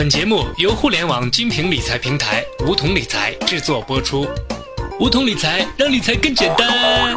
本节目由互联网金平理财平台梧桐理财制作播出。梧桐理财让理财更简单。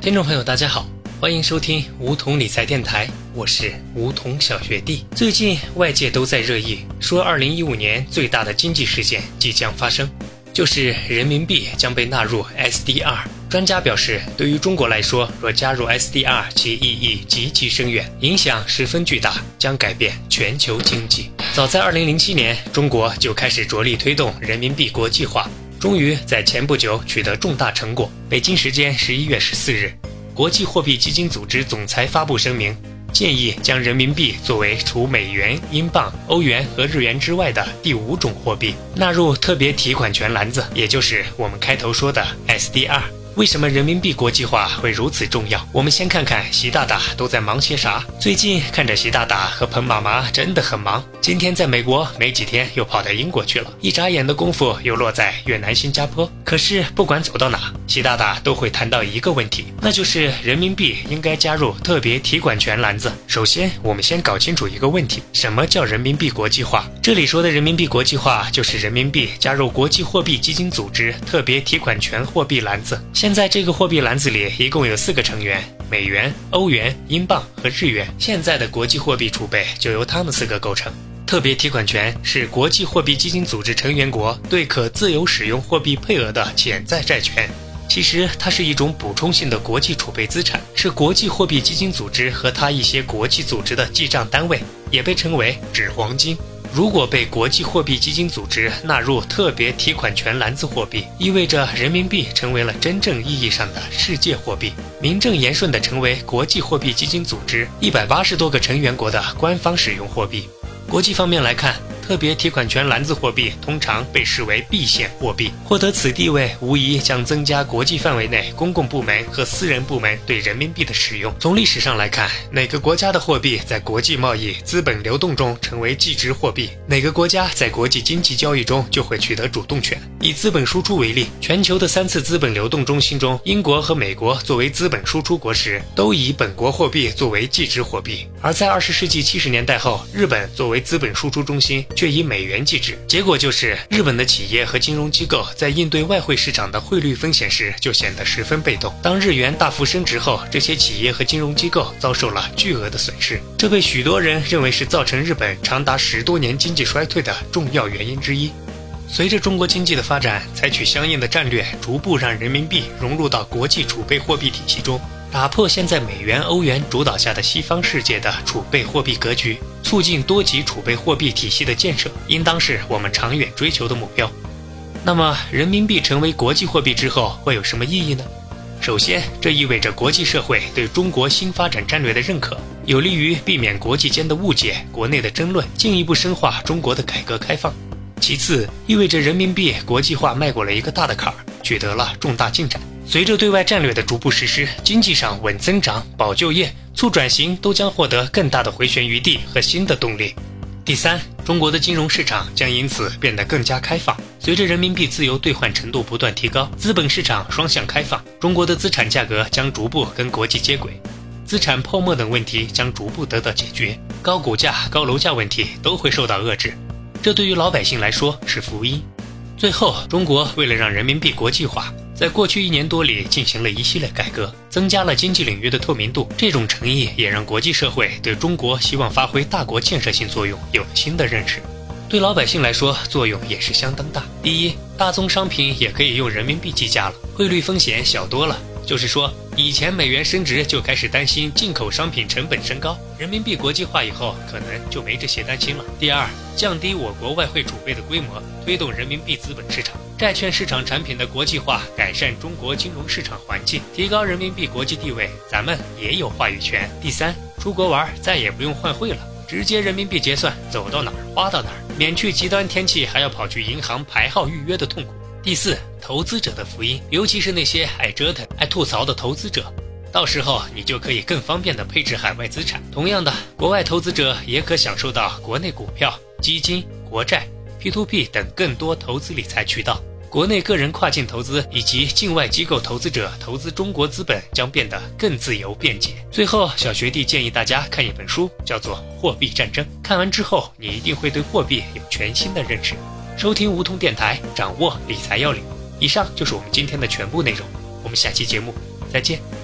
听众朋友，大家好，欢迎收听梧桐理财电台，我是梧桐小学弟。最近外界都在热议，说二零一五年最大的经济事件即将发生，就是人民币将被纳入 SDR。专家表示，对于中国来说，若加入 SDR，其意义极其深远，影响十分巨大，将改变全球经济。早在二零零七年，中国就开始着力推动人民币国际化。终于在前不久取得重大成果。北京时间十一月十四日，国际货币基金组织总裁发布声明，建议将人民币作为除美元、英镑、欧元和日元之外的第五种货币纳入特别提款权篮子，也就是我们开头说的 SDR。为什么人民币国际化会如此重要？我们先看看习大大都在忙些啥。最近看着习大大和彭妈妈真的很忙。今天在美国，没几天又跑到英国去了，一眨眼的功夫又落在越南、新加坡。可是不管走到哪，习大大都会谈到一个问题，那就是人民币应该加入特别提款权篮子。首先，我们先搞清楚一个问题：什么叫人民币国际化？这里说的人民币国际化，就是人民币加入国际货币基金组织特别提款权货币篮子。现在这个货币篮子里一共有四个成员：美元、欧元、英镑和日元。现在的国际货币储备就由他们四个构成。特别提款权是国际货币基金组织成员国对可自由使用货币配额的潜在债权。其实它是一种补充性的国际储备资产，是国际货币基金组织和它一些国际组织的记账单位，也被称为纸黄金。如果被国际货币基金组织纳入特别提款权篮子货币，意味着人民币成为了真正意义上的世界货币，名正言顺地成为国际货币基金组织一百八十多个成员国的官方使用货币。国际方面来看。特别提款权篮子货币通常被视为避险货币，获得此地位无疑将增加国际范围内公共部门和私人部门对人民币的使用。从历史上来看，哪个国家的货币在国际贸易资本流动中成为计值货币，哪个国家在国际经济交易中就会取得主动权。以资本输出为例，全球的三次资本流动中心中，英国和美国作为资本输出国时，都以本国货币作为计值货币；而在二十世纪七十年代后，日本作为资本输出中心。却以美元计值，结果就是日本的企业和金融机构在应对外汇市场的汇率风险时就显得十分被动。当日元大幅升值后，这些企业和金融机构遭受了巨额的损失，这被许多人认为是造成日本长达十多年经济衰退的重要原因之一。随着中国经济的发展，采取相应的战略，逐步让人民币融入到国际储备货币体系中。打破现在美元、欧元主导下的西方世界的储备货币格局，促进多级储备货币体系的建设，应当是我们长远追求的目标。那么，人民币成为国际货币之后会有什么意义呢？首先，这意味着国际社会对中国新发展战略的认可，有利于避免国际间的误解、国内的争论，进一步深化中国的改革开放。其次，意味着人民币国际化迈过了一个大的坎儿，取得了重大进展。随着对外战略的逐步实施，经济上稳增长、保就业、促转型都将获得更大的回旋余地和新的动力。第三，中国的金融市场将因此变得更加开放。随着人民币自由兑换程度不断提高，资本市场双向开放，中国的资产价格将逐步跟国际接轨，资产泡沫等问题将逐步得到解决，高股价、高楼价问题都会受到遏制。这对于老百姓来说是福音。最后，中国为了让人民币国际化，在过去一年多里进行了一系列改革，增加了经济领域的透明度。这种诚意也让国际社会对中国希望发挥大国建设性作用有了新的认识。对老百姓来说，作用也是相当大。第一，大宗商品也可以用人民币计价了，汇率风险小多了。就是说，以前美元升值就开始担心进口商品成本升高，人民币国际化以后，可能就没这些担心了。第二，降低我国外汇储备的规模，推动人民币资本市场、债券市场产品的国际化，改善中国金融市场环境，提高人民币国际地位，咱们也有话语权。第三，出国玩再也不用换汇了，直接人民币结算，走到哪儿花到哪儿，免去极端天气还要跑去银行排号预约的痛苦。第四，投资者的福音，尤其是那些爱折腾、爱吐槽的投资者，到时候你就可以更方便的配置海外资产。同样的，国外投资者也可享受到国内股票、基金、国债、P to P 等更多投资理财渠道。国内个人跨境投资以及境外机构投资者投资中国资本将变得更自由便捷。最后，小学弟建议大家看一本书，叫做《货币战争》。看完之后，你一定会对货币有全新的认识。收听梧桐电台，掌握理财要领。以上就是我们今天的全部内容，我们下期节目再见。